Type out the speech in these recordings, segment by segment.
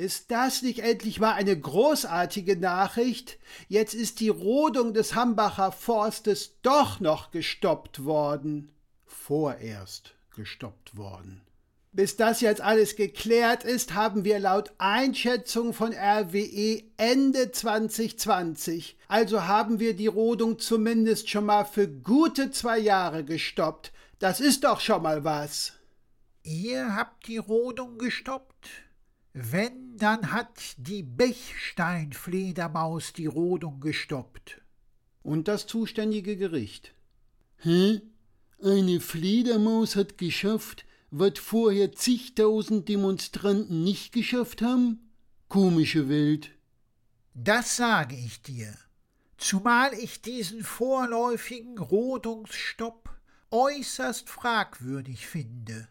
Ist das nicht endlich mal eine großartige Nachricht? Jetzt ist die Rodung des Hambacher Forstes doch noch gestoppt worden. Vorerst gestoppt worden. Bis das jetzt alles geklärt ist, haben wir laut Einschätzung von RWE Ende 2020. Also haben wir die Rodung zumindest schon mal für gute zwei Jahre gestoppt. Das ist doch schon mal was. Ihr habt die Rodung gestoppt? Wenn, dann hat die Bechsteinfledermaus die Rodung gestoppt. Und das zuständige Gericht. Hä? Eine Fledermaus hat geschafft, was vorher zigtausend Demonstranten nicht geschafft haben? Komische Welt. Das sage ich dir, zumal ich diesen vorläufigen Rodungsstopp äußerst fragwürdig finde.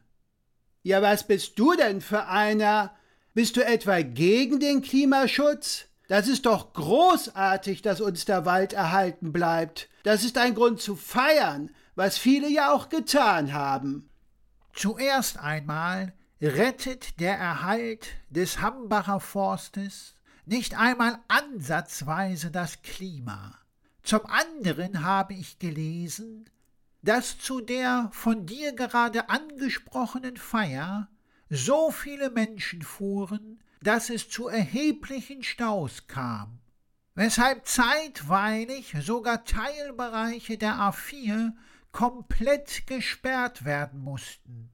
Ja, was bist du denn für einer? Bist du etwa gegen den Klimaschutz? Das ist doch großartig, dass uns der Wald erhalten bleibt. Das ist ein Grund zu feiern, was viele ja auch getan haben. Zuerst einmal rettet der Erhalt des Hambacher Forstes nicht einmal ansatzweise das Klima. Zum anderen habe ich gelesen, dass zu der von dir gerade angesprochenen Feier so viele Menschen fuhren, dass es zu erheblichen Staus kam, weshalb zeitweilig sogar Teilbereiche der A4 komplett gesperrt werden mussten.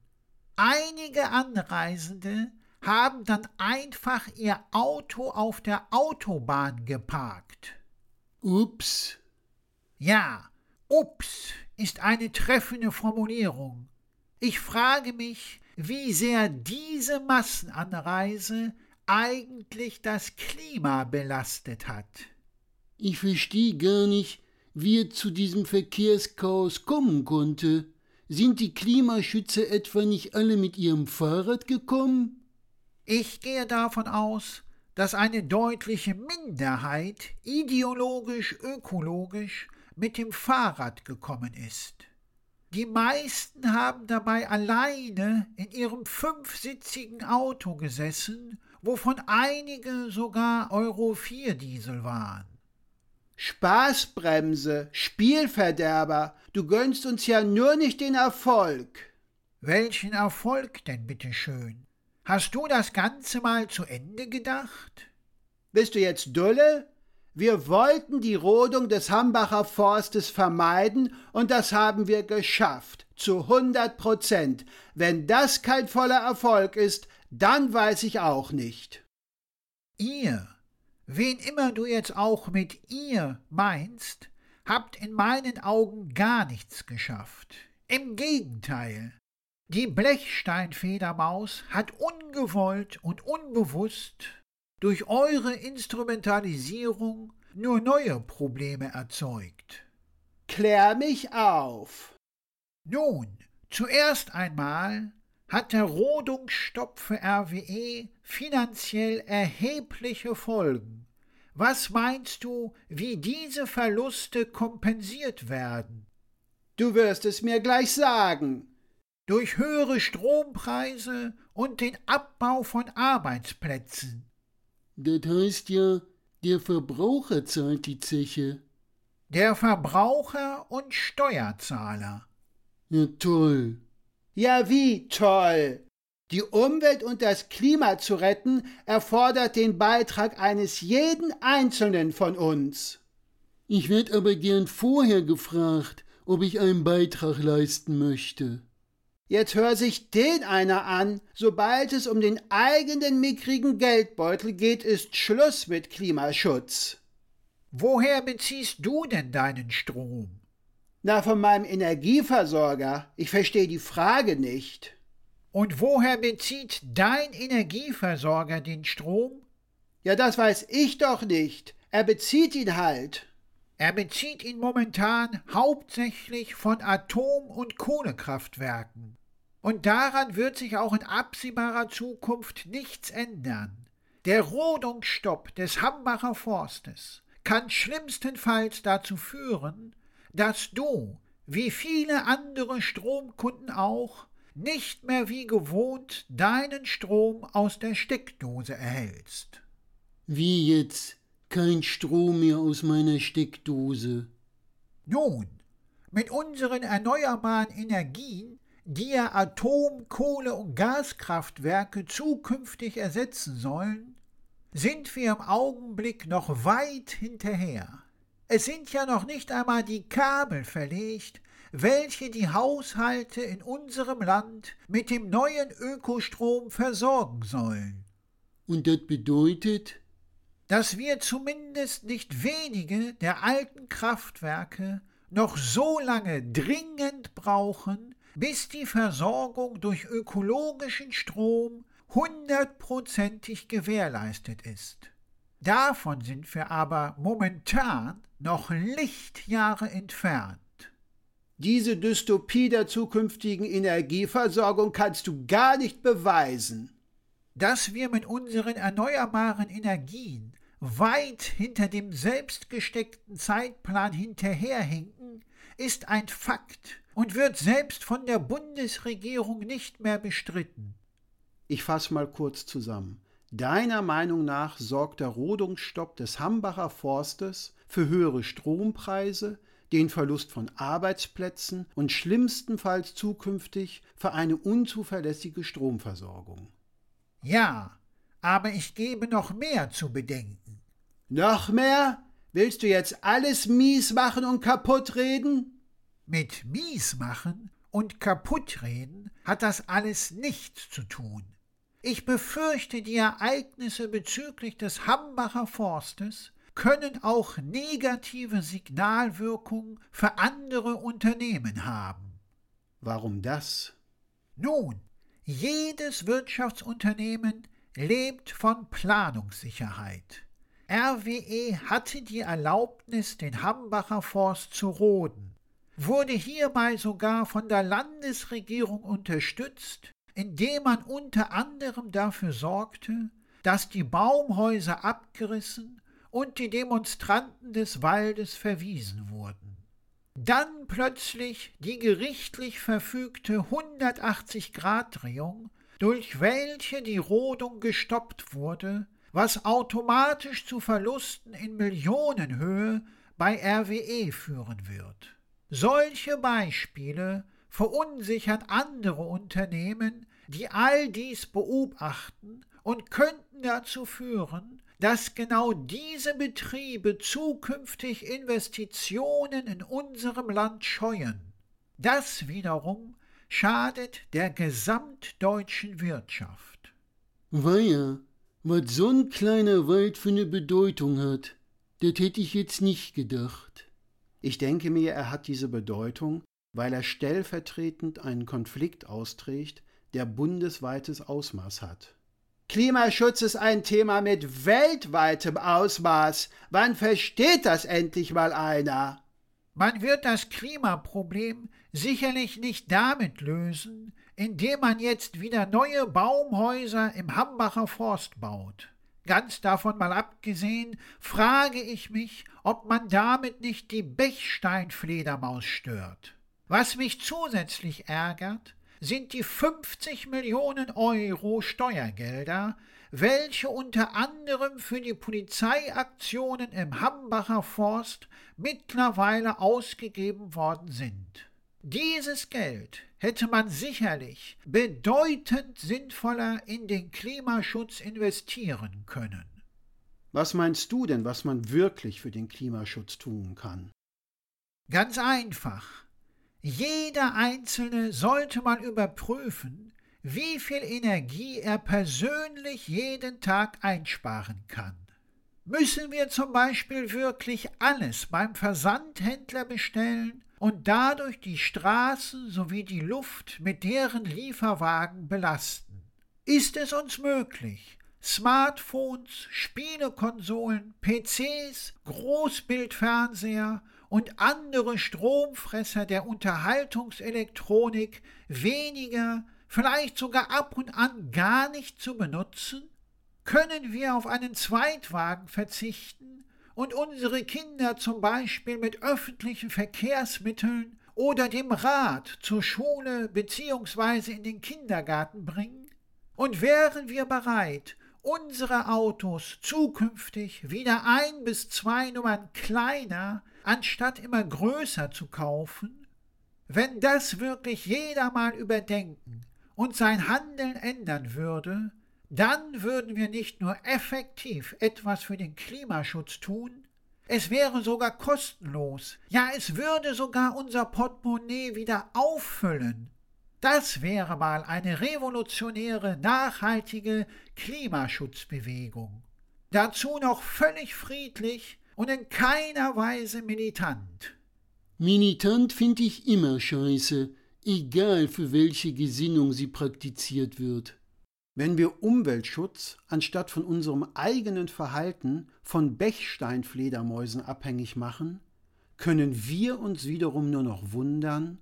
Einige Anreisende haben dann einfach ihr Auto auf der Autobahn geparkt. Ups. Ja, ups ist eine treffende Formulierung. Ich frage mich, wie sehr diese Massenanreise eigentlich das Klima belastet hat. Ich verstehe gar nicht, wie er zu diesem Verkehrschaos kommen konnte. Sind die Klimaschützer etwa nicht alle mit ihrem Fahrrad gekommen? Ich gehe davon aus, dass eine deutliche Minderheit ideologisch ökologisch mit dem Fahrrad gekommen ist. Die meisten haben dabei alleine in ihrem fünfsitzigen Auto gesessen, wovon einige sogar Euro 4 Diesel waren. Spaßbremse, Spielverderber, du gönnst uns ja nur nicht den Erfolg. Welchen Erfolg denn, bitteschön? Hast du das Ganze mal zu Ende gedacht? Bist du jetzt Dulle? Wir wollten die Rodung des Hambacher Forstes vermeiden und das haben wir geschafft. Zu 100 Prozent. Wenn das kein voller Erfolg ist, dann weiß ich auch nicht. Ihr, wen immer du jetzt auch mit ihr meinst, habt in meinen Augen gar nichts geschafft. Im Gegenteil. Die Blechsteinfedermaus hat ungewollt und unbewusst durch eure Instrumentalisierung nur neue Probleme erzeugt. Klär mich auf. Nun, zuerst einmal hat der Rodungsstopp für RWE finanziell erhebliche Folgen. Was meinst du, wie diese Verluste kompensiert werden? Du wirst es mir gleich sagen. Durch höhere Strompreise und den Abbau von Arbeitsplätzen. Das heißt ja, der Verbraucher zahlt die Zeche. Der Verbraucher und Steuerzahler. Ja, toll. Ja, wie toll. Die Umwelt und das Klima zu retten erfordert den Beitrag eines jeden Einzelnen von uns. Ich werd aber gern vorher gefragt, ob ich einen Beitrag leisten möchte. Jetzt hör sich den einer an. Sobald es um den eigenen mickrigen Geldbeutel geht, ist Schluss mit Klimaschutz. Woher beziehst du denn deinen Strom? Na, von meinem Energieversorger. Ich verstehe die Frage nicht. Und woher bezieht dein Energieversorger den Strom? Ja, das weiß ich doch nicht. Er bezieht ihn halt. Er bezieht ihn momentan hauptsächlich von Atom- und Kohlekraftwerken. Und daran wird sich auch in absehbarer Zukunft nichts ändern. Der Rodungsstopp des Hambacher Forstes kann schlimmstenfalls dazu führen, dass du, wie viele andere Stromkunden auch, nicht mehr wie gewohnt deinen Strom aus der Steckdose erhältst. Wie jetzt? Kein Strom mehr aus meiner Steckdose. Nun, mit unseren erneuerbaren Energien, die ja Atom-, Kohle- und Gaskraftwerke zukünftig ersetzen sollen, sind wir im Augenblick noch weit hinterher. Es sind ja noch nicht einmal die Kabel verlegt, welche die Haushalte in unserem Land mit dem neuen Ökostrom versorgen sollen. Und das bedeutet? Dass wir zumindest nicht wenige der alten Kraftwerke noch so lange dringend brauchen, bis die Versorgung durch ökologischen Strom hundertprozentig gewährleistet ist. Davon sind wir aber momentan noch Lichtjahre entfernt. Diese Dystopie der zukünftigen Energieversorgung kannst du gar nicht beweisen. Dass wir mit unseren erneuerbaren Energien weit hinter dem selbstgesteckten Zeitplan hinterherhinken, ist ein Fakt und wird selbst von der Bundesregierung nicht mehr bestritten. Ich fasse mal kurz zusammen. Deiner Meinung nach sorgt der Rodungsstopp des Hambacher Forstes für höhere Strompreise, den Verlust von Arbeitsplätzen und schlimmstenfalls zukünftig für eine unzuverlässige Stromversorgung. Ja, aber ich gebe noch mehr zu bedenken. Noch mehr? Willst du jetzt alles mies machen und kaputt reden? Mit mies machen und kaputt reden hat das alles nichts zu tun. Ich befürchte, die Ereignisse bezüglich des Hambacher Forstes können auch negative Signalwirkung für andere Unternehmen haben. Warum das? Nun, jedes Wirtschaftsunternehmen lebt von Planungssicherheit. RWE hatte die Erlaubnis, den Hambacher Forst zu roden, wurde hierbei sogar von der Landesregierung unterstützt, indem man unter anderem dafür sorgte, dass die Baumhäuser abgerissen und die Demonstranten des Waldes verwiesen wurden. Dann plötzlich die gerichtlich verfügte 180-Grad-Drehung, durch welche die Rodung gestoppt wurde, was automatisch zu Verlusten in Millionenhöhe bei RWE führen wird. Solche Beispiele verunsichern andere Unternehmen, die all dies beobachten und könnten dazu führen, dass genau diese Betriebe zukünftig Investitionen in unserem Land scheuen. Das wiederum schadet der gesamtdeutschen Wirtschaft. Weia, was so ein kleiner Wald für eine Bedeutung hat, das hätte ich jetzt nicht gedacht. Ich denke mir, er hat diese Bedeutung, weil er stellvertretend einen Konflikt austrägt, der bundesweites Ausmaß hat. Klimaschutz ist ein Thema mit weltweitem Ausmaß. Wann versteht das endlich mal einer? Man wird das Klimaproblem sicherlich nicht damit lösen, indem man jetzt wieder neue Baumhäuser im Hambacher Forst baut. Ganz davon mal abgesehen, frage ich mich, ob man damit nicht die Bechsteinfledermaus stört. Was mich zusätzlich ärgert, sind die 50 Millionen Euro Steuergelder, welche unter anderem für die Polizeiaktionen im Hambacher Forst mittlerweile ausgegeben worden sind. Dieses Geld hätte man sicherlich bedeutend sinnvoller in den Klimaschutz investieren können. Was meinst du denn, was man wirklich für den Klimaschutz tun kann? Ganz einfach. Jeder Einzelne sollte mal überprüfen, wie viel Energie er persönlich jeden Tag einsparen kann. Müssen wir zum Beispiel wirklich alles beim Versandhändler bestellen und dadurch die Straßen sowie die Luft mit deren Lieferwagen belasten? Ist es uns möglich, Smartphones, Spielekonsolen, PCs, Großbildfernseher und andere Stromfresser der Unterhaltungselektronik weniger, vielleicht sogar ab und an gar nicht zu benutzen? Können wir auf einen Zweitwagen verzichten und unsere Kinder zum Beispiel mit öffentlichen Verkehrsmitteln oder dem Rad zur Schule bzw. in den Kindergarten bringen? Und wären wir bereit, unsere Autos zukünftig wieder ein bis zwei Nummern kleiner anstatt immer größer zu kaufen? Wenn das wirklich jeder mal überdenken und sein Handeln ändern würde, dann würden wir nicht nur effektiv etwas für den Klimaschutz tun, es wäre sogar kostenlos, ja es würde sogar unser Portemonnaie wieder auffüllen. Das wäre mal eine revolutionäre, nachhaltige Klimaschutzbewegung. Dazu noch völlig friedlich und in keiner Weise militant. Militant finde ich immer scheiße, egal für welche Gesinnung sie praktiziert wird. Wenn wir Umweltschutz anstatt von unserem eigenen Verhalten von Bechsteinfledermäusen abhängig machen, können wir uns wiederum nur noch wundern,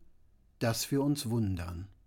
dass wir uns wundern.